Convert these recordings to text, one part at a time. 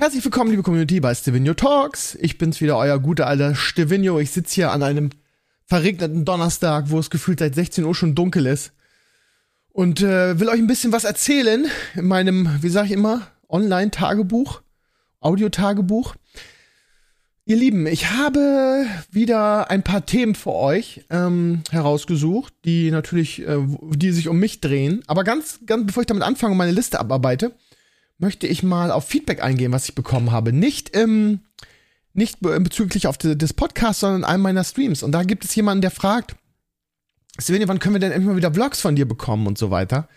Herzlich willkommen, liebe Community, bei Stevenio Talks. Ich bin's wieder, euer guter alter Stevenio. Ich sitze hier an einem verregneten Donnerstag, wo es gefühlt seit 16 Uhr schon dunkel ist. Und äh, will euch ein bisschen was erzählen in meinem, wie sag ich immer, Online-Tagebuch, Audio-Tagebuch. Ihr Lieben, ich habe wieder ein paar Themen für euch ähm, herausgesucht, die natürlich, äh, die sich um mich drehen. Aber ganz, ganz bevor ich damit anfange und meine Liste abarbeite, möchte ich mal auf Feedback eingehen, was ich bekommen habe. Nicht im, nicht bezüglich auf des Podcasts, sondern in einem meiner Streams. Und da gibt es jemanden, der fragt, Svenja, wann können wir denn endlich mal wieder Vlogs von dir bekommen und so weiter?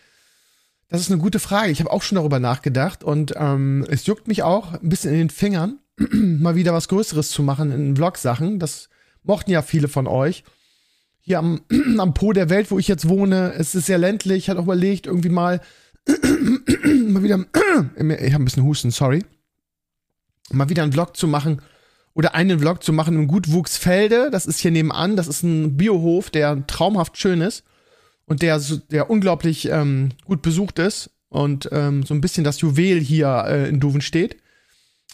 Das ist eine gute Frage. Ich habe auch schon darüber nachgedacht und ähm, es juckt mich auch ein bisschen in den Fingern, mal wieder was Größeres zu machen in Vlog-Sachen. Das mochten ja viele von euch. Hier am, am Po der Welt, wo ich jetzt wohne, es ist sehr ländlich. Ich hatte auch überlegt, irgendwie mal mal wieder, ich habe ein bisschen Husten, sorry, mal wieder einen Vlog zu machen oder einen Vlog zu machen im Gutwuchsfelde. Das ist hier nebenan. Das ist ein Biohof, der traumhaft schön ist und der, der unglaublich ähm, gut besucht ist und ähm, so ein bisschen das Juwel hier äh, in Duven steht.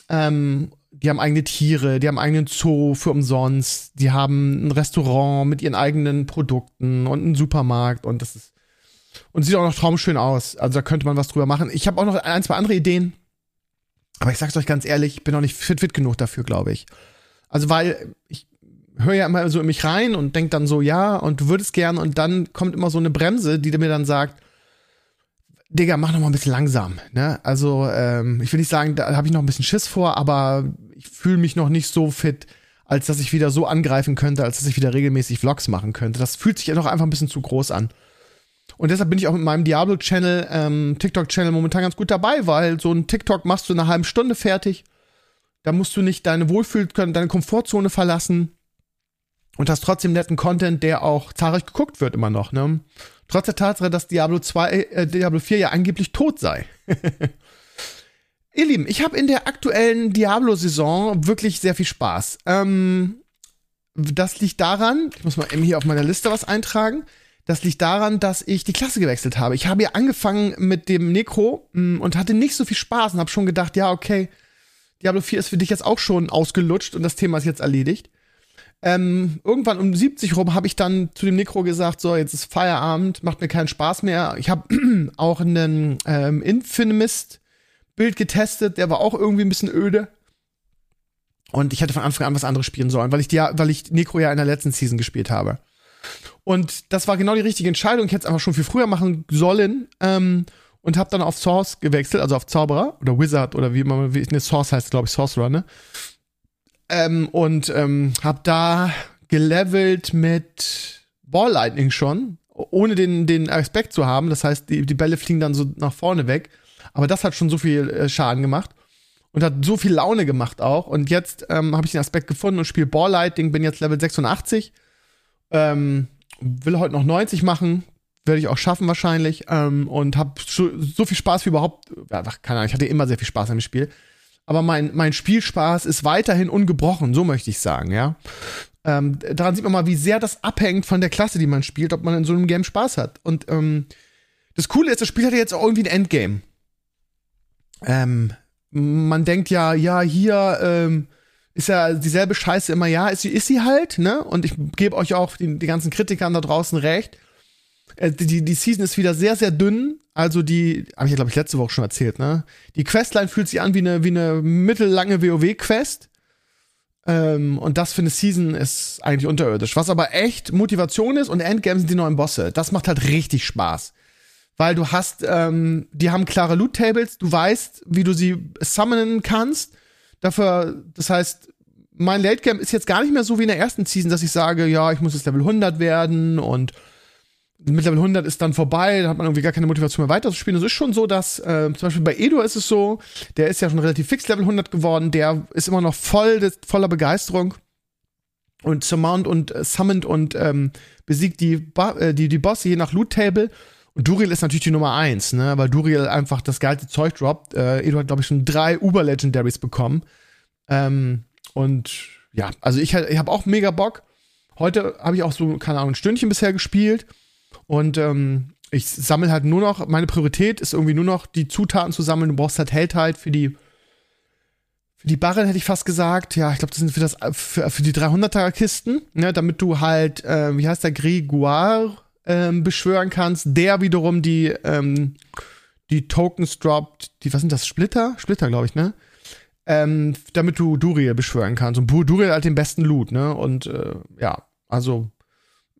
Ähm, die haben eigene Tiere, die haben eigenen Zoo für umsonst, die haben ein Restaurant mit ihren eigenen Produkten und einen Supermarkt und das ist und sieht auch noch traumschön aus. Also da könnte man was drüber machen. Ich habe auch noch ein, zwei andere Ideen. Aber ich sag's euch ganz ehrlich, ich bin noch nicht fit, fit genug dafür, glaube ich. Also, weil ich höre ja immer so in mich rein und denk dann so, ja, und du würdest gern, und dann kommt immer so eine Bremse, die mir dann sagt, Digga, mach noch mal ein bisschen langsam. Ne? Also, ähm, ich will nicht sagen, da habe ich noch ein bisschen Schiss vor, aber ich fühle mich noch nicht so fit, als dass ich wieder so angreifen könnte, als dass ich wieder regelmäßig Vlogs machen könnte. Das fühlt sich ja noch einfach ein bisschen zu groß an. Und deshalb bin ich auch mit meinem Diablo-Channel, ähm, TikTok-Channel momentan ganz gut dabei, weil so ein TikTok machst du in einer halben Stunde fertig. Da musst du nicht deine Wohlfühl, deine Komfortzone verlassen und hast trotzdem netten Content, der auch zahlreich geguckt wird immer noch, ne? Trotz der Tatsache, dass Diablo 2, äh, Diablo 4 ja angeblich tot sei. Ihr Lieben, ich habe in der aktuellen Diablo-Saison wirklich sehr viel Spaß. Ähm, das liegt daran, ich muss mal eben hier auf meiner Liste was eintragen. Das liegt daran, dass ich die Klasse gewechselt habe. Ich habe ja angefangen mit dem Necro mm, und hatte nicht so viel Spaß und habe schon gedacht, ja, okay, Diablo 4 ist für dich jetzt auch schon ausgelutscht und das Thema ist jetzt erledigt. Ähm, irgendwann um 70 rum habe ich dann zu dem Necro gesagt, so, jetzt ist Feierabend, macht mir keinen Spaß mehr. Ich habe auch einen ähm, Infinimist-Bild getestet, der war auch irgendwie ein bisschen öde. Und ich hätte von Anfang an was anderes spielen sollen, weil ich, die, weil ich Necro ja in der letzten Season gespielt habe. Und das war genau die richtige Entscheidung. Ich hätte es einfach schon viel früher machen sollen. Ähm, und habe dann auf Source gewechselt, also auf Zauberer oder Wizard oder wie man, wie ne, Source heißt, glaube ich, Sorcerer, ne? Ähm, und ähm, habe da gelevelt mit Ball Lightning schon, ohne den, den Aspekt zu haben. Das heißt, die, die Bälle fliegen dann so nach vorne weg. Aber das hat schon so viel äh, Schaden gemacht und hat so viel Laune gemacht auch. Und jetzt ähm, habe ich den Aspekt gefunden und spiele Ball Lightning, bin jetzt Level 86 ähm, will heute noch 90 machen, werde ich auch schaffen wahrscheinlich. Ähm, und habe so viel Spaß wie überhaupt. Ja, keine Ahnung, ich hatte immer sehr viel Spaß an dem Spiel. Aber mein, mein Spielspaß ist weiterhin ungebrochen, so möchte ich sagen, ja. Ähm, daran sieht man mal, wie sehr das abhängt von der Klasse, die man spielt, ob man in so einem Game Spaß hat. Und ähm, das Coole ist, das Spiel hat jetzt auch irgendwie ein Endgame. Ähm, man denkt ja, ja, hier, ähm, ist ja dieselbe Scheiße immer, ja, ist sie, ist sie halt, ne? Und ich gebe euch auch die, die ganzen Kritikern da draußen recht. Äh, die, die Season ist wieder sehr, sehr dünn. Also die, habe ich ja, glaube ich, letzte Woche schon erzählt, ne? Die Questline fühlt sich an wie eine, wie eine mittellange WoW-Quest. Ähm, und das für eine Season ist eigentlich unterirdisch. Was aber echt Motivation ist und Endgame sind die neuen Bosse. Das macht halt richtig Spaß. Weil du hast, ähm, die haben klare Loot-Tables, du weißt, wie du sie summonen kannst Dafür, das heißt, mein Late Game ist jetzt gar nicht mehr so wie in der ersten Season, dass ich sage, ja, ich muss jetzt Level 100 werden und mit Level 100 ist dann vorbei, da hat man irgendwie gar keine Motivation mehr weiterzuspielen. Es ist schon so, dass äh, zum Beispiel bei Edo ist es so, der ist ja schon relativ fix Level 100 geworden, der ist immer noch voll voller Begeisterung und surmount und äh, summoned und ähm, besiegt die, Ba- äh, die, die Bosse je nach Loot Table. Duriel ist natürlich die Nummer eins, ne, weil Duriel einfach das geilste Zeug droppt. Äh, Edo hat, glaube ich, schon drei Uber-Legendaries bekommen. Ähm, und ja, also ich, ich habe auch mega Bock. Heute habe ich auch so, keine Ahnung, ein Stündchen bisher gespielt. Und ähm, ich sammle halt nur noch, meine Priorität ist irgendwie nur noch, die Zutaten zu sammeln. Du brauchst halt Held halt für die, für die Barren hätte ich fast gesagt. Ja, ich glaube, das sind für, das, für, für die 300er-Kisten, ne, damit du halt, äh, wie heißt der, Grégoire ähm, beschwören kannst, der wiederum die, ähm, die Tokens droppt, die, was sind das, Splitter? Splitter, glaube ich, ne? Ähm, damit du Duriel beschwören kannst. Und Duriel hat den besten Loot, ne? Und äh, ja, also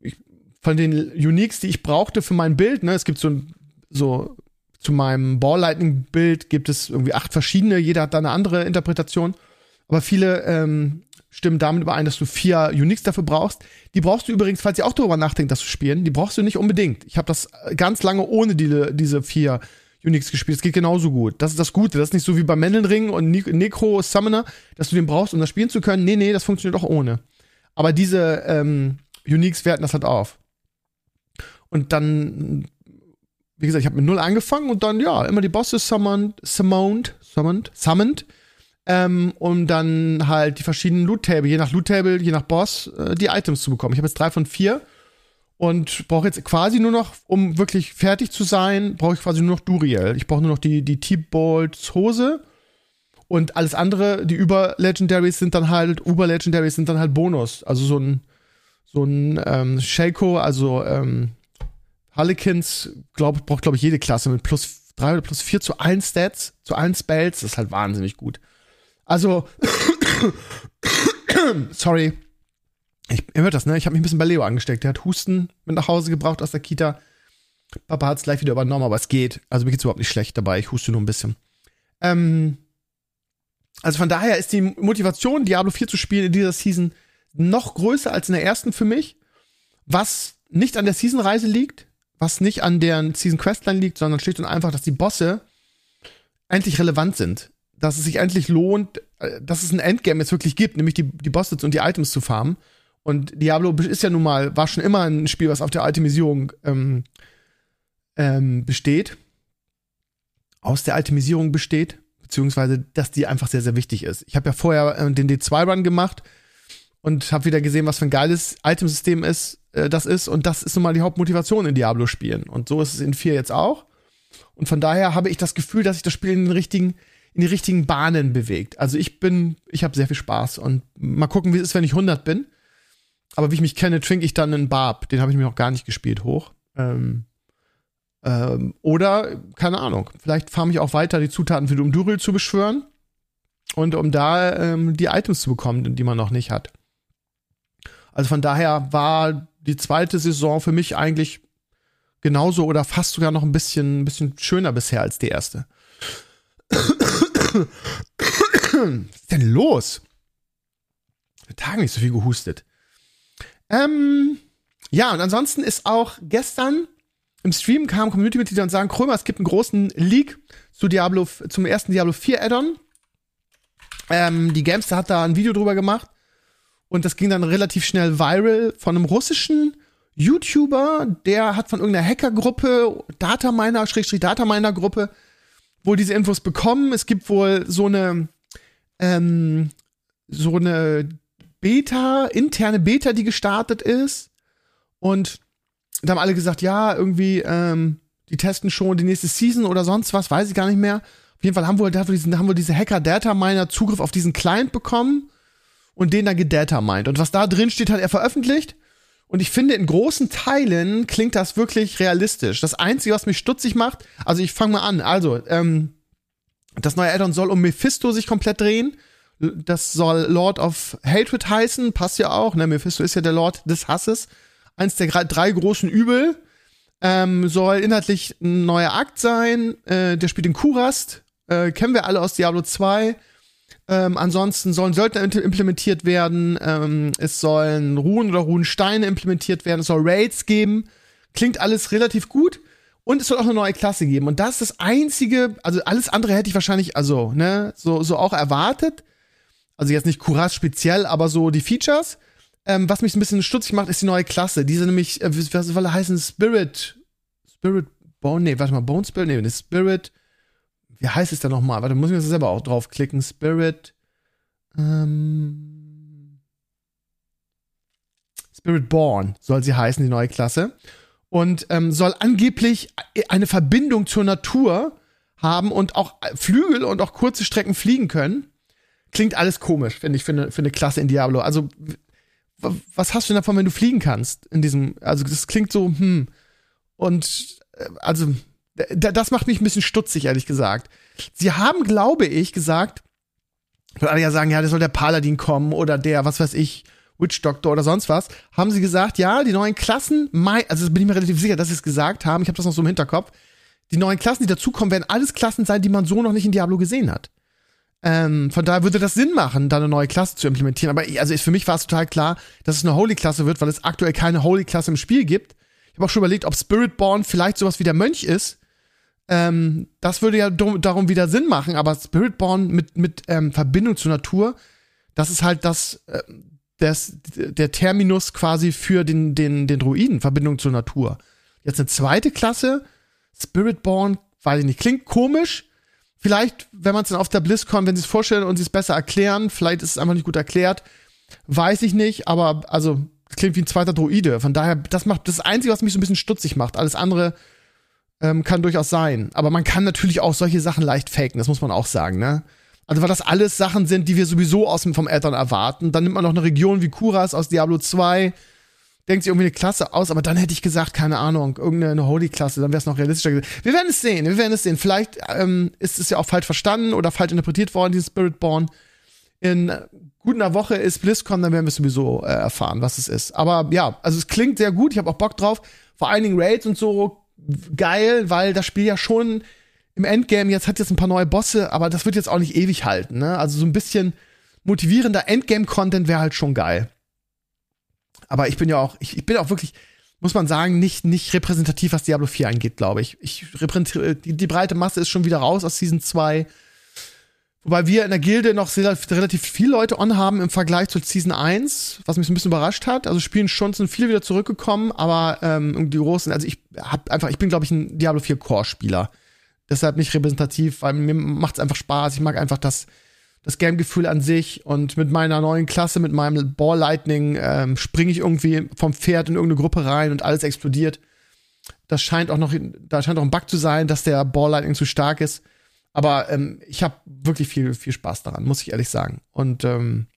ich, von den Uniques, die ich brauchte für mein Bild, ne, es gibt so, so zu meinem Ball Lightning Bild gibt es irgendwie acht verschiedene, jeder hat da eine andere Interpretation. Aber viele ähm, stimmen damit überein, dass du vier Uniques dafür brauchst. Die brauchst du übrigens, falls ihr auch darüber nachdenkt, das zu spielen, die brauchst du nicht unbedingt. Ich habe das ganz lange ohne die, diese vier Uniques gespielt. Es geht genauso gut. Das ist das Gute. Das ist nicht so wie bei Mendelring und Ne- Necro Summoner, dass du den brauchst, um das spielen zu können. Nee, nee, das funktioniert auch ohne. Aber diese ähm, Uniques werten das halt auf. Und dann, wie gesagt, ich habe mit null angefangen und dann, ja, immer die Bosse summoned, summoned, summoned, summoned. Ähm, um dann halt die verschiedenen Loot-Table, je nach Loot-Table, je nach Boss, äh, die Items zu bekommen. Ich habe jetzt drei von vier und brauche jetzt quasi nur noch, um wirklich fertig zu sein, brauche ich quasi nur noch Duriel. Ich brauche nur noch die, die T-Bolts Hose und alles andere, die Über-Legendaries sind dann halt, Uber-Legendaries sind dann halt Bonus. Also so ein, so ein ähm, Shaco, also ähm, Harlequins, glaub, braucht, glaube ich, jede Klasse mit plus drei oder plus vier zu allen Stats, zu allen Spells. Das ist halt wahnsinnig gut. Also, sorry. Ich, ihr hört das, ne? Ich habe mich ein bisschen bei Leo angesteckt. Der hat Husten mit nach Hause gebraucht aus der Kita. Papa hat es gleich wieder übernommen, aber es geht. Also mir geht's überhaupt nicht schlecht dabei. Ich huste nur ein bisschen. Ähm, also von daher ist die Motivation, Diablo 4 zu spielen in dieser Season noch größer als in der ersten für mich. Was nicht an der Season-Reise liegt, was nicht an deren Season-Questline liegt, sondern schlicht und einfach, dass die Bosse endlich relevant sind. Dass es sich endlich lohnt, äh, dass es ein Endgame jetzt wirklich gibt, nämlich die, die Bosse und die Items zu farmen. Und Diablo ist ja nun mal, war schon immer ein Spiel, was auf der Itemisierung ähm, ähm, besteht. Aus der Itemisierung besteht, beziehungsweise, dass die einfach sehr, sehr wichtig ist. Ich habe ja vorher äh, den D2-Run gemacht und habe wieder gesehen, was für ein geiles Itemsystem ist, äh, das ist. Und das ist nun mal die Hauptmotivation in Diablo-Spielen. Und so ist es in 4 jetzt auch. Und von daher habe ich das Gefühl, dass sich das Spiel in den richtigen, in die richtigen Bahnen bewegt. Also ich bin, ich habe sehr viel Spaß und mal gucken, wie es ist, wenn ich 100 bin. Aber wie ich mich kenne, trinke ich dann einen Barb. Den habe ich mir noch gar nicht gespielt hoch. Ähm, ähm, oder, keine Ahnung, vielleicht farm ich auch weiter die Zutaten für die Umduril zu beschwören und um da ähm, die Items zu bekommen, die man noch nicht hat. Also von daher war die zweite Saison für mich eigentlich genauso oder fast sogar noch ein bisschen, ein bisschen schöner bisher als die erste. Was ist denn los? Tagen nicht so viel gehustet. Ähm, ja, und ansonsten ist auch gestern im Stream kamen Community-Mitglieder und sagen, Krömer, es gibt einen großen Leak zu Diablo, zum ersten Diablo 4 Add-on. Ähm, die Gamester hat da ein Video drüber gemacht und das ging dann relativ schnell viral von einem russischen YouTuber, der hat von irgendeiner Hackergruppe, Dataminer, Schrägstrich Dataminer-Gruppe, wohl diese Infos bekommen. Es gibt wohl so eine, ähm, so eine Beta, interne Beta, die gestartet ist. Und da haben alle gesagt, ja, irgendwie, ähm, die testen schon die nächste Season oder sonst was, weiß ich gar nicht mehr. Auf jeden Fall haben wohl, haben wohl diese, haben wohl diese Hacker-Data-Miner Zugriff auf diesen Client bekommen und den dann gedatamined. Und was da drin steht, hat er veröffentlicht. Und ich finde, in großen Teilen klingt das wirklich realistisch. Das Einzige, was mich stutzig macht, also ich fange mal an. Also, ähm, das neue Addon soll um Mephisto sich komplett drehen. Das soll Lord of Hatred heißen, passt ja auch. Ne? Mephisto ist ja der Lord des Hasses. Eins der drei großen Übel. Ähm, soll inhaltlich ein neuer Akt sein. Äh, der spielt in Kurast. Äh, kennen wir alle aus Diablo 2. Ähm, ansonsten sollen Söldner implementiert werden. Ähm, es sollen Ruhen oder Runensteine implementiert werden. Es soll Raids geben. klingt alles relativ gut. Und es soll auch eine neue Klasse geben. Und das ist das einzige, also alles andere hätte ich wahrscheinlich, also, ne, so, so auch erwartet. Also jetzt nicht Kuras speziell, aber so die Features. Ähm, was mich ein bisschen stutzig macht, ist die neue Klasse. Diese nämlich, äh, was soll er heißen? Spirit. Spirit Bone, nee, warte mal, Bone Spirit, nee, Spirit. Wie heißt es denn nochmal? Warte, muss ich mir das selber auch draufklicken. Spirit. Ähm, Spirit Born soll sie heißen, die neue Klasse und ähm, soll angeblich eine Verbindung zur Natur haben und auch Flügel und auch kurze Strecken fliegen können. Klingt alles komisch, finde ich, für eine, für eine Klasse in Diablo. Also, was hast du denn davon, wenn du fliegen kannst? In diesem, also, das klingt so, hm. Und, äh, also, das macht mich ein bisschen stutzig, ehrlich gesagt. Sie haben, glaube ich, gesagt, weil alle ja sagen, ja, da soll der Paladin kommen oder der, was weiß ich, Witch Doctor oder sonst was, haben sie gesagt, ja, die neuen Klassen, also bin ich mir relativ sicher, dass sie es gesagt haben, ich habe das noch so im Hinterkopf, die neuen Klassen, die dazukommen, werden alles Klassen sein, die man so noch nicht in Diablo gesehen hat. Ähm, von daher würde das Sinn machen, da eine neue Klasse zu implementieren. Aber also für mich war es total klar, dass es eine Holy-Klasse wird, weil es aktuell keine Holy-Klasse im Spiel gibt. Ich habe auch schon überlegt, ob Spiritborn vielleicht sowas wie der Mönch ist. Ähm, das würde ja darum wieder Sinn machen, aber Spiritborn mit, mit ähm, Verbindung zur Natur, das ist halt das, äh, das, der Terminus quasi für den, den, den Druiden, Verbindung zur Natur. Jetzt eine zweite Klasse, Spiritborn, weiß ich nicht, klingt komisch. Vielleicht, wenn man es dann auf der BlizzCon, wenn sie es vorstellen und sie es besser erklären, vielleicht ist es einfach nicht gut erklärt, weiß ich nicht, aber also klingt wie ein zweiter Druide. Von daher, das macht das Einzige, was mich so ein bisschen stutzig macht. Alles andere ähm, kann durchaus sein. Aber man kann natürlich auch solche Sachen leicht faken, das muss man auch sagen, ne? Also weil das alles Sachen sind, die wir sowieso aus dem, vom Eltern erwarten. Dann nimmt man noch eine Region wie Kuras aus Diablo 2, denkt sich irgendwie eine Klasse aus, aber dann hätte ich gesagt, keine Ahnung, irgendeine Holy-Klasse, dann wäre es noch realistischer gewesen. Wir werden es sehen, wir werden es sehen. Vielleicht ähm, ist es ja auch falsch verstanden oder falsch interpretiert worden, dieses Spiritborn. In gut einer Woche ist BlizzCon, dann werden wir sowieso äh, erfahren, was es ist. Aber ja, also es klingt sehr gut, ich habe auch Bock drauf. Vor allen Dingen Raids und so geil, weil das Spiel ja schon im Endgame jetzt hat jetzt ein paar neue Bosse, aber das wird jetzt auch nicht ewig halten. Ne? Also so ein bisschen motivierender Endgame-Content wäre halt schon geil. Aber ich bin ja auch, ich, ich, bin auch wirklich, muss man sagen, nicht, nicht repräsentativ, was Diablo 4 angeht, glaube ich. Ich repräsentiere, die, die, breite Masse ist schon wieder raus aus Season 2. Wobei wir in der Gilde noch sehr, relativ viele Leute on haben im Vergleich zu Season 1, was mich so ein bisschen überrascht hat. Also spielen schon sind viele wieder zurückgekommen, aber ähm, die großen, also ich hab einfach, ich bin, glaube ich, ein Diablo 4 Core-Spieler deshalb nicht repräsentativ, weil mir macht es einfach Spaß. Ich mag einfach das, das Game-Gefühl an sich und mit meiner neuen Klasse, mit meinem Ball Lightning, ähm, springe ich irgendwie vom Pferd in irgendeine Gruppe rein und alles explodiert. Das scheint auch noch, da scheint auch ein Bug zu sein, dass der Ball Lightning zu stark ist. Aber ähm, ich habe wirklich viel, viel Spaß daran, muss ich ehrlich sagen. Und ähm,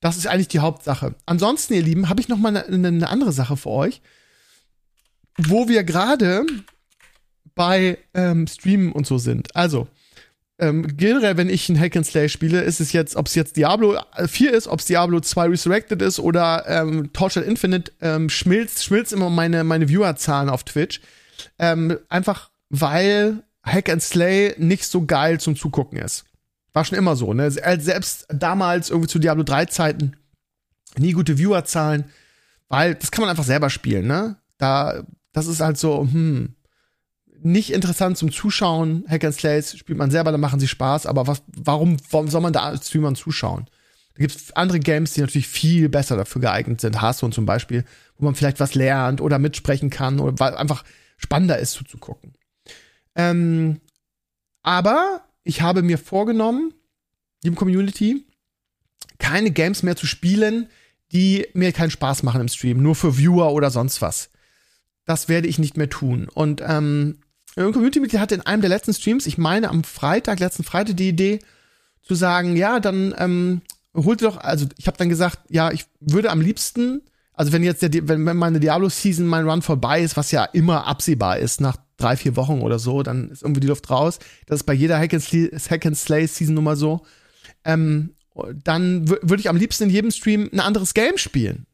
das ist eigentlich die Hauptsache. Ansonsten, ihr Lieben, habe ich noch mal eine, eine andere Sache für euch, wo wir gerade bei ähm, Streamen und so sind. Also, ähm, generell, wenn ich ein Hack and Slay spiele, ist es jetzt, ob es jetzt Diablo 4 ist, ob es Diablo 2 Resurrected ist oder ähm, Torchlight Infinite, ähm, schmilzt, schmilzt immer meine, meine Viewerzahlen auf Twitch. Ähm, einfach weil Hack and Slay nicht so geil zum Zugucken ist. War schon immer so, ne? Selbst damals irgendwie zu Diablo 3 Zeiten nie gute Viewerzahlen, weil das kann man einfach selber spielen, ne? Da, das ist halt so, hm, nicht interessant zum Zuschauen. Hack and Slays spielt man selber, dann machen sie Spaß, aber was, warum, warum soll man da als Streamern zuschauen? Da gibt es andere Games, die natürlich viel besser dafür geeignet sind. Hearthstone zum Beispiel, wo man vielleicht was lernt oder mitsprechen kann oder weil einfach spannender ist zuzugucken. Ähm, aber ich habe mir vorgenommen, liebe Community, keine Games mehr zu spielen, die mir keinen Spaß machen im Stream, nur für Viewer oder sonst was. Das werde ich nicht mehr tun. Und ähm, ein Community-Mitglied hatte in einem der letzten Streams, ich meine am Freitag, letzten Freitag, die Idee zu sagen, ja, dann ähm, holt doch, also ich habe dann gesagt, ja, ich würde am liebsten, also wenn jetzt der, wenn, wenn meine Diablo-Season, mein Run vorbei ist, was ja immer absehbar ist, nach drei, vier Wochen oder so, dann ist irgendwie die Luft raus. Das ist bei jeder Hack and Slay-Season nun mal so. Ähm, dann würde ich am liebsten in jedem Stream ein anderes Game spielen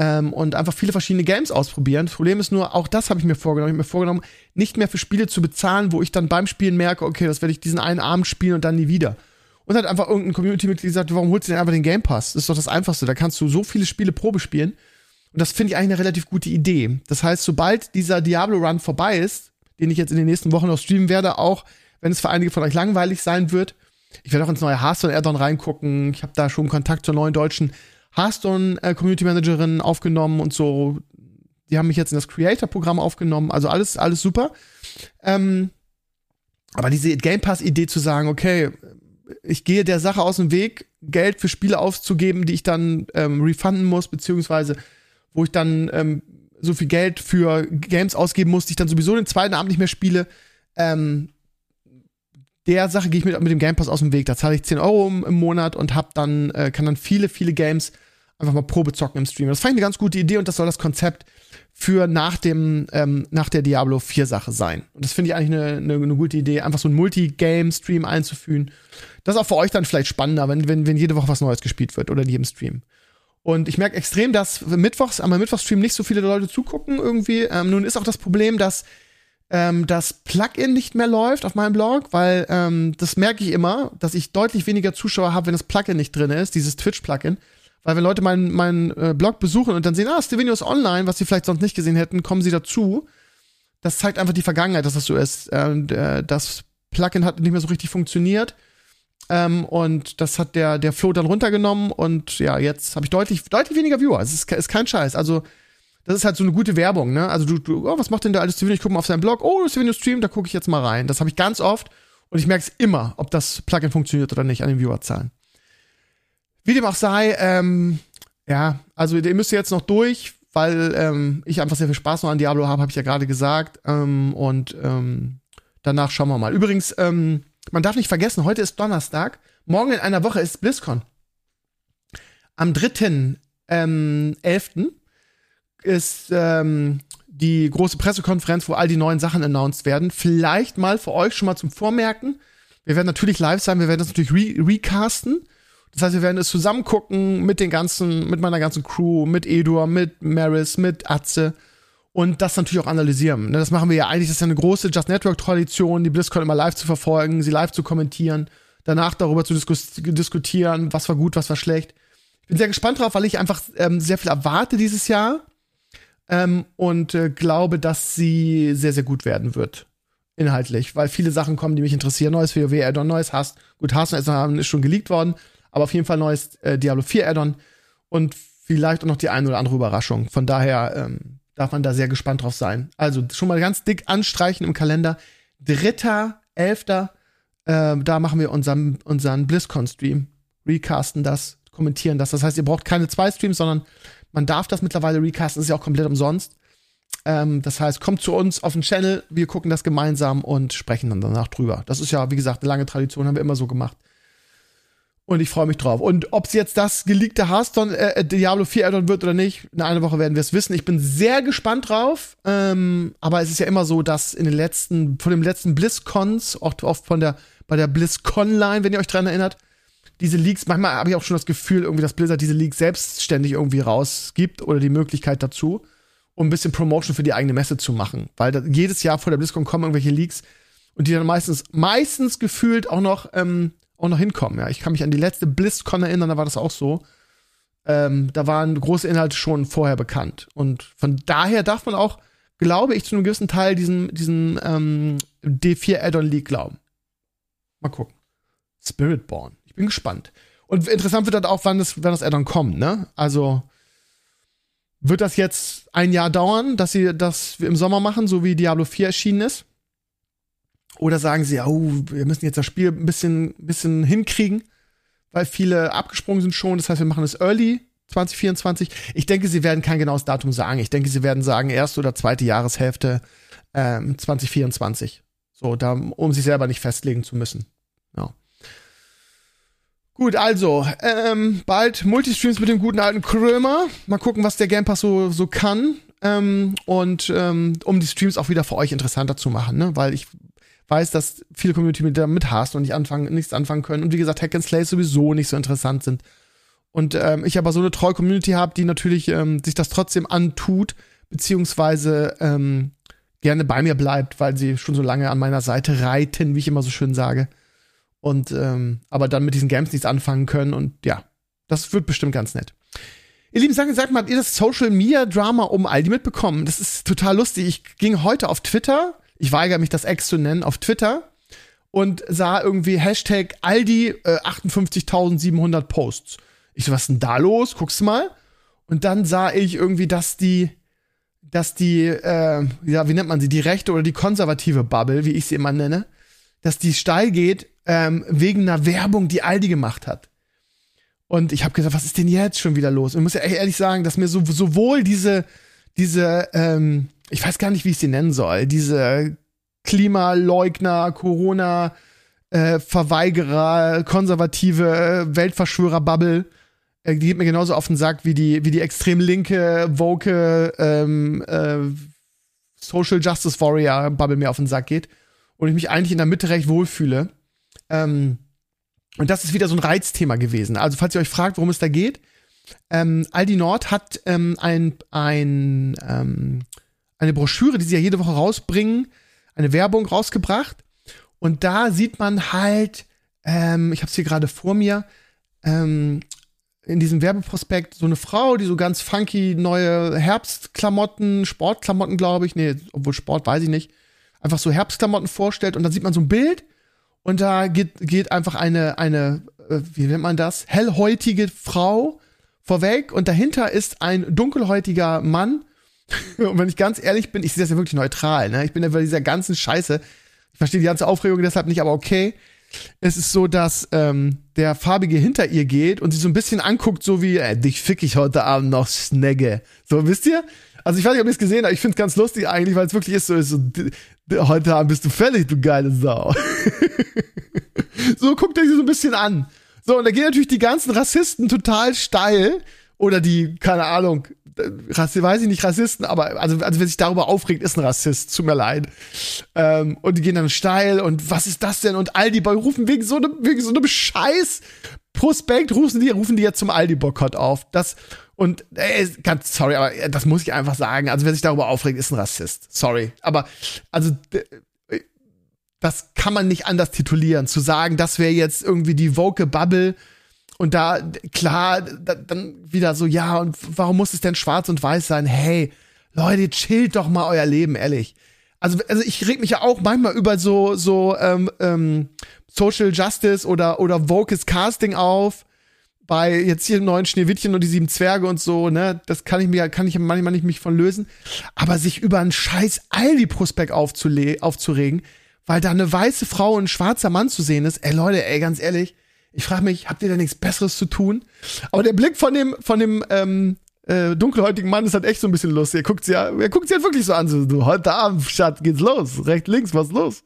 ähm, und einfach viele verschiedene Games ausprobieren. Das Problem ist nur, auch das habe ich mir vorgenommen. Ich habe mir vorgenommen, nicht mehr für Spiele zu bezahlen, wo ich dann beim Spielen merke, okay, das werde ich diesen einen Abend spielen und dann nie wieder. Und hat einfach irgendein Community-Mitglied gesagt, warum holst du denn einfach den Game Pass? Das ist doch das Einfachste. Da kannst du so viele Spiele Probe spielen. Und das finde ich eigentlich eine relativ gute Idee. Das heißt, sobald dieser Diablo-Run vorbei ist, den ich jetzt in den nächsten Wochen noch streamen werde, auch wenn es für einige von euch langweilig sein wird, ich werde auch ins neue Hearthstone-Addon reingucken. Ich habe da schon Kontakt zur neuen deutschen Hearthstone-Community-Managerin äh, aufgenommen und so. Die haben mich jetzt in das Creator-Programm aufgenommen. Also alles, alles super. Ähm, aber diese Game Pass-Idee zu sagen, okay, ich gehe der Sache aus dem Weg, Geld für Spiele auszugeben, die ich dann ähm, refunden muss, beziehungsweise wo ich dann ähm, so viel Geld für Games ausgeben muss, die ich dann sowieso den zweiten Abend nicht mehr spiele. Ähm, der Sache gehe ich mit, mit dem Game Pass aus dem Weg. Da zahle ich 10 Euro im, im Monat und hab dann, äh, kann dann viele, viele Games einfach mal Probe zocken im Stream. Das fand ich eine ganz gute Idee und das soll das Konzept für nach dem, ähm, nach der Diablo 4 Sache sein. Und das finde ich eigentlich eine, eine, eine, gute Idee, einfach so ein Multi-Game-Stream einzuführen. Das ist auch für euch dann vielleicht spannender, wenn, wenn, wenn jede Woche was Neues gespielt wird oder in jedem Stream. Und ich merke extrem, dass mittwochs, am Mittwochstream nicht so viele Leute zugucken irgendwie. Ähm, nun ist auch das Problem, dass ähm, das Plugin nicht mehr läuft auf meinem Blog, weil ähm, das merke ich immer, dass ich deutlich weniger Zuschauer habe, wenn das Plugin nicht drin ist, dieses Twitch-Plugin. Weil wenn Leute meinen mein, äh, Blog besuchen und dann sehen, ah, Stevenio ist online, was sie vielleicht sonst nicht gesehen hätten, kommen sie dazu. Das zeigt einfach die Vergangenheit, dass das so ist. Und, äh, das Plugin hat nicht mehr so richtig funktioniert. Ähm, und das hat der, der Flo dann runtergenommen und ja, jetzt habe ich deutlich, deutlich weniger Viewer. Es ist, ist kein Scheiß. Also, das ist halt so eine gute Werbung, ne? Also du, du oh, was macht denn der alte Stevenio? Ich gucke mal auf seinen Blog, oh, Stevenio Stream, da gucke ich jetzt mal rein. Das habe ich ganz oft und ich merke es immer, ob das Plugin funktioniert oder nicht an den Viewerzahlen. Wie dem auch sei, ähm, ja, also ihr müsst jetzt noch durch, weil ähm, ich einfach sehr viel Spaß noch an Diablo habe, habe ich ja gerade gesagt. Ähm, und ähm, danach schauen wir mal. Übrigens, ähm, man darf nicht vergessen, heute ist Donnerstag, morgen in einer Woche ist BlizzCon. Am 3.11. Ähm, ist ähm, die große Pressekonferenz, wo all die neuen Sachen announced werden. Vielleicht mal für euch schon mal zum Vormerken. Wir werden natürlich live sein, wir werden das natürlich re recasten. Das heißt, wir werden es zusammen gucken mit den ganzen, mit meiner ganzen Crew, mit Edor, mit Maris, mit Atze und das natürlich auch analysieren. Ne, das machen wir ja eigentlich, das ist ja eine große Just Network Tradition, die BlizzCon immer live zu verfolgen, sie live zu kommentieren, danach darüber zu diskutieren, was war gut, was war schlecht. Ich bin sehr gespannt drauf, weil ich einfach ähm, sehr viel erwarte dieses Jahr ähm, und äh, glaube, dass sie sehr, sehr gut werden wird. Inhaltlich, weil viele Sachen kommen, die mich interessieren. Neues WoW Addon, neues Hass. Gut, Hass ist schon geleakt worden, aber auf jeden Fall neues äh, Diablo 4 Addon und vielleicht auch noch die eine oder andere Überraschung. Von daher ähm, darf man da sehr gespannt drauf sein. Also schon mal ganz dick anstreichen im Kalender. Dritter, elfter, äh, da machen wir unseren, unseren BlizzCon-Stream. Recasten das, kommentieren das. Das heißt, ihr braucht keine zwei Streams, sondern man darf das mittlerweile recasten, ist ja auch komplett umsonst. Ähm, das heißt, kommt zu uns auf den Channel, wir gucken das gemeinsam und sprechen dann danach drüber. Das ist ja, wie gesagt, eine lange Tradition, haben wir immer so gemacht. Und ich freue mich drauf. Und ob es jetzt das geleakte Hearthstone äh, Diablo 4 Addon wird oder nicht, in einer Woche werden wir es wissen. Ich bin sehr gespannt drauf. Ähm, aber es ist ja immer so, dass in den letzten, von den letzten BlizzCons, auch oft von der, bei der BlizzCon-Line, wenn ihr euch dran erinnert, diese Leaks, manchmal habe ich auch schon das Gefühl, irgendwie, dass Blizzard diese Leaks selbstständig irgendwie rausgibt oder die Möglichkeit dazu, um ein bisschen Promotion für die eigene Messe zu machen. Weil da, jedes Jahr vor der BlizzCon kommen irgendwelche Leaks und die dann meistens, meistens gefühlt auch noch, ähm, auch noch hinkommen. Ja, ich kann mich an die letzte BlizzCon erinnern, da war das auch so. Ähm, da waren große Inhalte schon vorher bekannt. Und von daher darf man auch, glaube ich, zu einem gewissen Teil diesen, diesen ähm, D4 Add-on Leak glauben. Mal gucken. Spiritborn bin gespannt. Und interessant wird dann auch, wann das, wann das Addon kommt, ne? Also, wird das jetzt ein Jahr dauern, dass sie das im Sommer machen, so wie Diablo 4 erschienen ist? Oder sagen sie, oh, wir müssen jetzt das Spiel ein bisschen, bisschen hinkriegen, weil viele abgesprungen sind schon. Das heißt, wir machen es early 2024. Ich denke, sie werden kein genaues Datum sagen. Ich denke, sie werden sagen, erste oder zweite Jahreshälfte ähm, 2024. So, da, um sich selber nicht festlegen zu müssen. Ja. Gut, also, ähm, bald Multistreams mit dem guten alten Krömer. Mal gucken, was der Game Pass so, so kann. Ähm, und ähm, um die Streams auch wieder für euch interessanter zu machen, ne? Weil ich weiß, dass viele Community mit damit hast und nicht anfangen, nichts anfangen können. Und wie gesagt, Hack and Slay sowieso nicht so interessant sind. Und ähm, ich aber so eine treue Community habe, die natürlich ähm, sich das trotzdem antut, beziehungsweise ähm, gerne bei mir bleibt, weil sie schon so lange an meiner Seite reiten, wie ich immer so schön sage und ähm, aber dann mit diesen Games nichts anfangen können und ja, das wird bestimmt ganz nett. Ihr Lieben, sagt, sagt mal, habt ihr das Social Media Drama um Aldi mitbekommen? Das ist total lustig. Ich ging heute auf Twitter, ich weigere mich das Ex zu nennen, auf Twitter und sah irgendwie Hashtag Aldi äh, 58.700 Posts. Ich so, was ist denn da los? Guckst du mal. Und dann sah ich irgendwie, dass die, dass die, äh, ja, wie nennt man sie, die rechte oder die konservative Bubble, wie ich sie immer nenne, dass die steil geht ähm, wegen einer Werbung, die Aldi gemacht hat. Und ich habe gesagt, was ist denn jetzt schon wieder los? Und ich muss ja ehrlich sagen, dass mir so, sowohl diese, diese, ähm, ich weiß gar nicht, wie ich sie nennen soll, diese Klimaleugner, Corona, äh, Verweigerer, konservative äh, Weltverschwörer-Bubble, äh, die geht mir genauso auf den Sack wie die, wie die extrem linke, woke, ähm, äh, Social Justice Warrior Bubble mir auf den Sack geht. Und ich mich eigentlich in der Mitte recht wohlfühle. Ähm, und das ist wieder so ein Reizthema gewesen. Also, falls ihr euch fragt, worum es da geht, ähm, Aldi Nord hat ähm, ein, ein, ähm, eine Broschüre, die sie ja jede Woche rausbringen, eine Werbung rausgebracht. Und da sieht man halt, ähm, ich habe es hier gerade vor mir, ähm, in diesem Werbeprospekt so eine Frau, die so ganz funky neue Herbstklamotten, Sportklamotten, glaube ich, nee, obwohl Sport weiß ich nicht, einfach so Herbstklamotten vorstellt und dann sieht man so ein Bild und da geht, geht einfach eine, eine, äh, wie nennt man das, hellhäutige Frau vorweg und dahinter ist ein dunkelhäutiger Mann. und wenn ich ganz ehrlich bin, ich sehe das ja wirklich neutral, ne? Ich bin ja bei dieser ganzen Scheiße. Ich verstehe die ganze Aufregung deshalb nicht, aber okay. Es ist so, dass ähm, der Farbige hinter ihr geht und sie so ein bisschen anguckt, so wie, äh, dich fick ich heute Abend noch Snegge. So, wisst ihr? Also ich weiß nicht, ob ihr es gesehen habt, ich finde es ganz lustig eigentlich, weil es wirklich ist so, ist so, heute Abend bist du fertig, du geile Sau. so guckt er sich so ein bisschen an. So, und da gehen natürlich die ganzen Rassisten total steil. Oder die, keine Ahnung, Rassisten, weiß ich nicht, Rassisten, aber also, also wer sich darüber aufregt, ist ein Rassist, tut mir leid. Ähm, und die gehen dann steil und was ist das denn? Und Aldi Boy rufen wegen so einem, so Scheiß Prospekt, rufen die, rufen die jetzt zum Aldi-Boykott auf. Das, und ey, ganz sorry, aber das muss ich einfach sagen. Also wer sich darüber aufregt, ist ein Rassist. Sorry. Aber also das kann man nicht anders titulieren. Zu sagen, das wäre jetzt irgendwie die woke Bubble und da klar da, dann wieder so ja und warum muss es denn schwarz und weiß sein? Hey Leute, chillt doch mal euer Leben, ehrlich. Also also ich reg mich ja auch manchmal über so so ähm, ähm, Social Justice oder oder wokes Casting auf bei jetzt hier im neuen Schneewittchen und die sieben Zwerge und so, ne, das kann ich mir, kann ich manchmal nicht mich von lösen. Aber sich über einen scheiß Aldi-Prospekt aufzuregen, weil da eine weiße Frau und ein schwarzer Mann zu sehen ist, ey Leute, ey, ganz ehrlich, ich frage mich, habt ihr da nichts Besseres zu tun? Aber der Blick von dem, von dem, ähm, äh, dunkelhäutigen Mann ist halt echt so ein bisschen lustig. Er guckt sie ja, er guckt sie halt wirklich so an, so, du, heute Abend, Schatz, geht's los. Rechts, links, was los?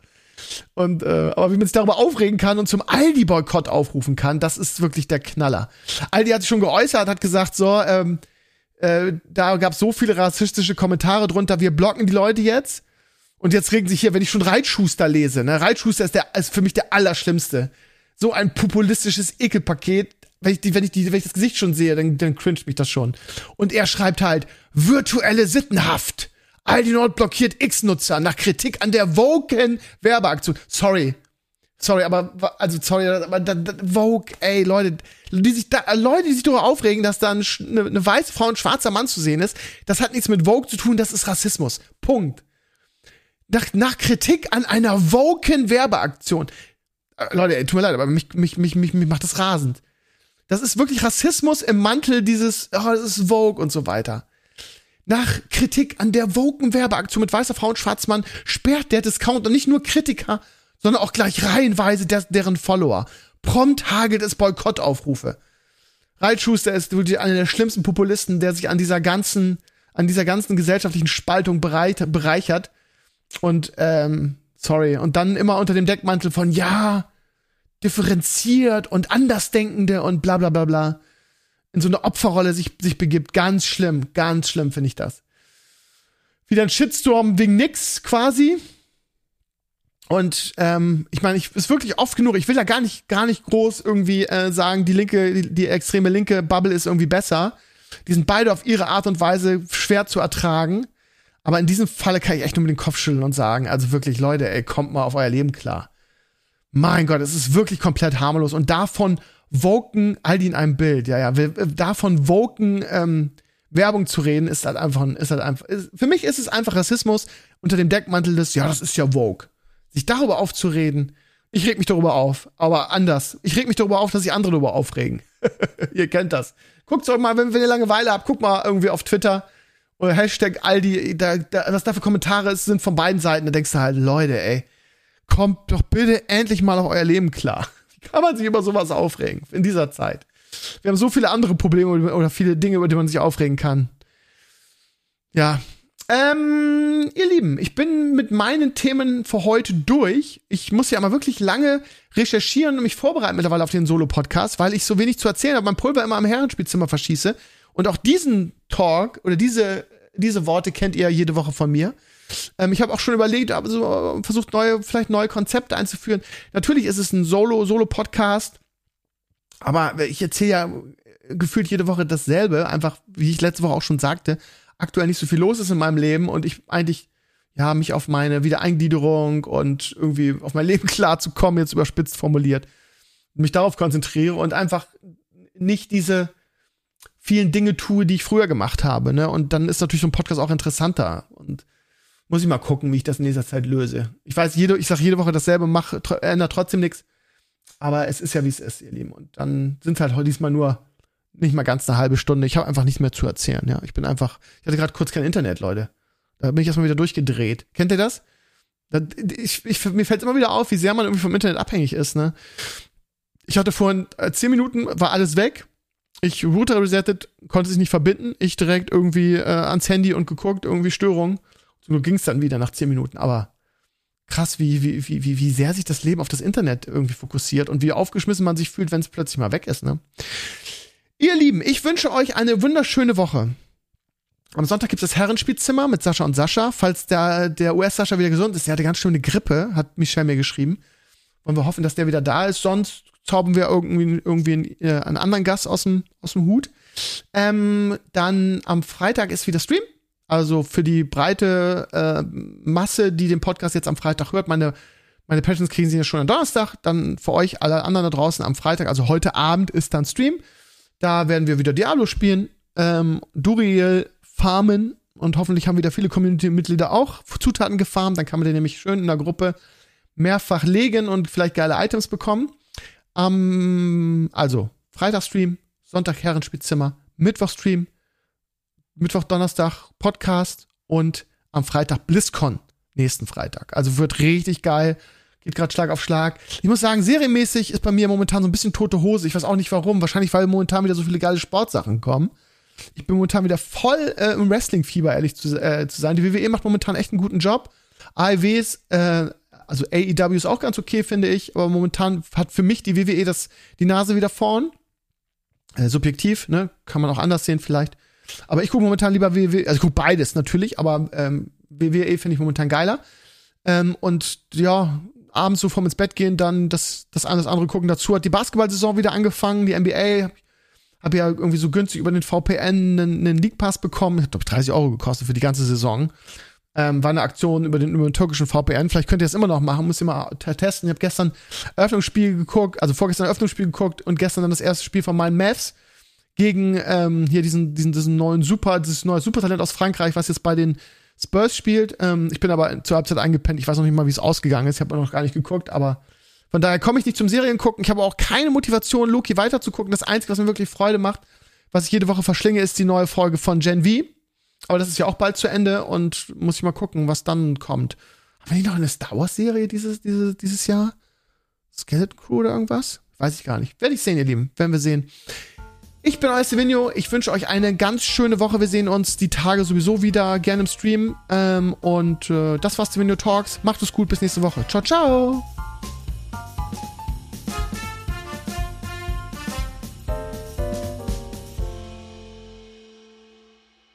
Und äh, aber wie man sich darüber aufregen kann und zum Aldi-Boykott aufrufen kann, das ist wirklich der Knaller. Aldi hat sich schon geäußert, hat gesagt, so, ähm, äh, da gab es so viele rassistische Kommentare drunter, wir blocken die Leute jetzt. Und jetzt regen sich hier, wenn ich schon Reitschuster lese, ne, Reitschuster ist, der, ist für mich der Allerschlimmste. So ein populistisches Ekelpaket. Wenn ich, die, wenn, ich die, wenn ich das Gesicht schon sehe, dann, dann cringe mich das schon. Und er schreibt halt, virtuelle Sittenhaft. Aldi Nord blockiert X-Nutzer nach Kritik an der Woken Werbeaktion. Sorry. Sorry, aber, also, sorry, aber da, da, Vogue, ey, Leute, die sich da, Leute, die sich darüber aufregen, dass da eine, eine weiße Frau und ein schwarzer Mann zu sehen ist, das hat nichts mit Vogue zu tun, das ist Rassismus. Punkt. Nach, nach Kritik an einer Woken Werbeaktion. Äh, Leute, ey, tut mir leid, aber mich, mich, mich, mich, mich macht das rasend. Das ist wirklich Rassismus im Mantel dieses, oh, das ist Vogue und so weiter. Nach Kritik an der woken Werbeaktion mit weißer Frau und Schwarzmann sperrt der Discounter nicht nur Kritiker, sondern auch gleich reihenweise der, deren Follower. Prompt hagelt es Boykottaufrufe. Reitschuster ist einer der schlimmsten Populisten, der sich an dieser ganzen, an dieser ganzen gesellschaftlichen Spaltung bereit, bereichert. Und, ähm, sorry. Und dann immer unter dem Deckmantel von, ja, differenziert und andersdenkende und bla bla bla bla in so eine Opferrolle sich, sich begibt. Ganz schlimm, ganz schlimm finde ich das. Wieder ein Shitstorm wegen nix quasi. Und ähm, ich meine, ich ist wirklich oft genug. Ich will da gar nicht, gar nicht groß irgendwie äh, sagen, die linke, die, die extreme linke Bubble ist irgendwie besser. Die sind beide auf ihre Art und Weise schwer zu ertragen. Aber in diesem Falle kann ich echt nur mit den Kopf schütteln und sagen, also wirklich, Leute, ey, kommt mal auf euer Leben klar. Mein Gott, es ist wirklich komplett harmlos. Und davon Woken, all die in einem Bild, ja, ja, davon Woken, ähm, Werbung zu reden, ist halt einfach, ist halt einfach, ist, für mich ist es einfach Rassismus unter dem Deckmantel des, ja, das ist ja Woke. Sich darüber aufzureden, ich reg mich darüber auf, aber anders. Ich reg mich darüber auf, dass sich andere darüber aufregen. Ihr kennt das. Guckt doch mal, wenn, wenn ihr Langeweile habt, guckt mal irgendwie auf Twitter oder Hashtag Aldi, da, da, was da für Kommentare sind von beiden Seiten, da denkst du halt, Leute, ey, kommt doch bitte endlich mal auf euer Leben klar. Wie kann man sich über sowas aufregen in dieser Zeit? Wir haben so viele andere Probleme oder viele Dinge, über die man sich aufregen kann. Ja. Ähm, ihr Lieben, ich bin mit meinen Themen für heute durch. Ich muss ja mal wirklich lange recherchieren und mich vorbereiten mittlerweile auf den Solo-Podcast, weil ich so wenig zu erzählen habe, mein Pulver immer am Herrenspielzimmer verschieße. Und auch diesen Talk oder diese, diese Worte kennt ihr jede Woche von mir. Ähm, ich habe auch schon überlegt, also versucht neue, vielleicht neue Konzepte einzuführen. Natürlich ist es ein Solo, Solo-Podcast, aber ich erzähle ja gefühlt jede Woche dasselbe, einfach wie ich letzte Woche auch schon sagte, aktuell nicht so viel los ist in meinem Leben und ich eigentlich ja mich auf meine Wiedereingliederung und irgendwie auf mein Leben klarzukommen, jetzt überspitzt formuliert, mich darauf konzentriere und einfach nicht diese vielen Dinge tue, die ich früher gemacht habe, ne? Und dann ist natürlich so ein Podcast auch interessanter und muss ich mal gucken, wie ich das in nächster Zeit löse. Ich weiß, jede, ich sage jede Woche dasselbe, mach, ändert trotzdem nichts. Aber es ist ja, wie es ist, ihr Lieben. Und dann sind es halt heute diesmal nur nicht mal ganz eine halbe Stunde. Ich habe einfach nichts mehr zu erzählen, ja. Ich bin einfach, ich hatte gerade kurz kein Internet, Leute. Da bin ich erstmal wieder durchgedreht. Kennt ihr das? da ich, ich, mir fällt immer wieder auf, wie sehr man irgendwie vom Internet abhängig ist, ne? Ich hatte vorhin äh, zehn Minuten, war alles weg. Ich Router resettet, konnte sich nicht verbinden. Ich direkt irgendwie äh, ans Handy und geguckt, irgendwie Störung. So ging es dann wieder nach zehn Minuten. Aber krass, wie, wie, wie, wie sehr sich das Leben auf das Internet irgendwie fokussiert und wie aufgeschmissen man sich fühlt, wenn es plötzlich mal weg ist, ne? Ihr Lieben, ich wünsche euch eine wunderschöne Woche. Am Sonntag gibt es das Herrenspielzimmer mit Sascha und Sascha. Falls der, der US-Sascha wieder gesund ist, der hatte ganz schön eine Grippe, hat Michelle mir geschrieben. Wollen wir hoffen, dass der wieder da ist. Sonst zaubern wir irgendwie, irgendwie einen, äh, einen anderen Gast aus dem, aus dem Hut. Ähm, dann am Freitag ist wieder Stream. Also für die breite äh, Masse, die den Podcast jetzt am Freitag hört, meine, meine Passions kriegen sie ja schon am Donnerstag, dann für euch alle anderen da draußen am Freitag, also heute Abend ist dann Stream. Da werden wir wieder Diablo spielen, ähm, Duriel farmen und hoffentlich haben wieder viele Community-Mitglieder auch Zutaten gefarmt. Dann kann man den nämlich schön in der Gruppe mehrfach legen und vielleicht geile Items bekommen. Ähm, also, Freitag-Stream, Sonntag Herrenspielzimmer, Mittwoch-Stream, Mittwoch, Donnerstag Podcast und am Freitag BlizzCon nächsten Freitag. Also wird richtig geil. Geht gerade Schlag auf Schlag. Ich muss sagen, serienmäßig ist bei mir momentan so ein bisschen tote Hose. Ich weiß auch nicht warum. Wahrscheinlich, weil momentan wieder so viele geile Sportsachen kommen. Ich bin momentan wieder voll äh, im Wrestling-Fieber, ehrlich zu, äh, zu, sein. Die WWE macht momentan echt einen guten Job. AEWs, äh, also AEW ist auch ganz okay, finde ich. Aber momentan hat für mich die WWE das, die Nase wieder vorn. Äh, subjektiv, ne? Kann man auch anders sehen vielleicht. Aber ich gucke momentan lieber WWE, also ich gucke beides natürlich, aber ähm, WWE finde ich momentan geiler. Ähm, und ja, abends so vorm ins Bett gehen, dann das, das eine, das andere gucken. Dazu hat die Basketball-Saison wieder angefangen, die NBA. Habe ja irgendwie so günstig über den VPN einen, einen League Pass bekommen. Hat, glaube 30 Euro gekostet für die ganze Saison. Ähm, war eine Aktion über den, über den türkischen VPN. Vielleicht könnt ihr das immer noch machen, müsst ihr mal testen. Ich habe gestern Eröffnungsspiel geguckt, also vorgestern Eröffnungsspiel geguckt und gestern dann das erste Spiel von meinen Mavs gegen ähm, hier diesen, diesen, diesen neuen Super, dieses neue Supertalent aus Frankreich, was jetzt bei den Spurs spielt. Ähm, ich bin aber zur Halbzeit eingepennt. Ich weiß noch nicht mal, wie es ausgegangen ist. Ich habe noch gar nicht geguckt, aber von daher komme ich nicht zum Serien gucken. Ich habe auch keine Motivation, Loki weiter zu gucken. Das Einzige, was mir wirklich Freude macht, was ich jede Woche verschlinge, ist die neue Folge von Gen V. Aber das ist ja auch bald zu Ende und muss ich mal gucken, was dann kommt. Haben wir nicht noch eine Star Wars-Serie dieses, dieses, dieses Jahr? Skeleton Crew oder irgendwas? Weiß ich gar nicht. Werde ich sehen, ihr Lieben. Werden wir sehen. Ich bin euer Stevenio. Ich wünsche euch eine ganz schöne Woche. Wir sehen uns die Tage sowieso wieder gerne im Stream. Ähm, und äh, das war's Stevenio Talks. Macht es gut. Bis nächste Woche. Ciao, ciao.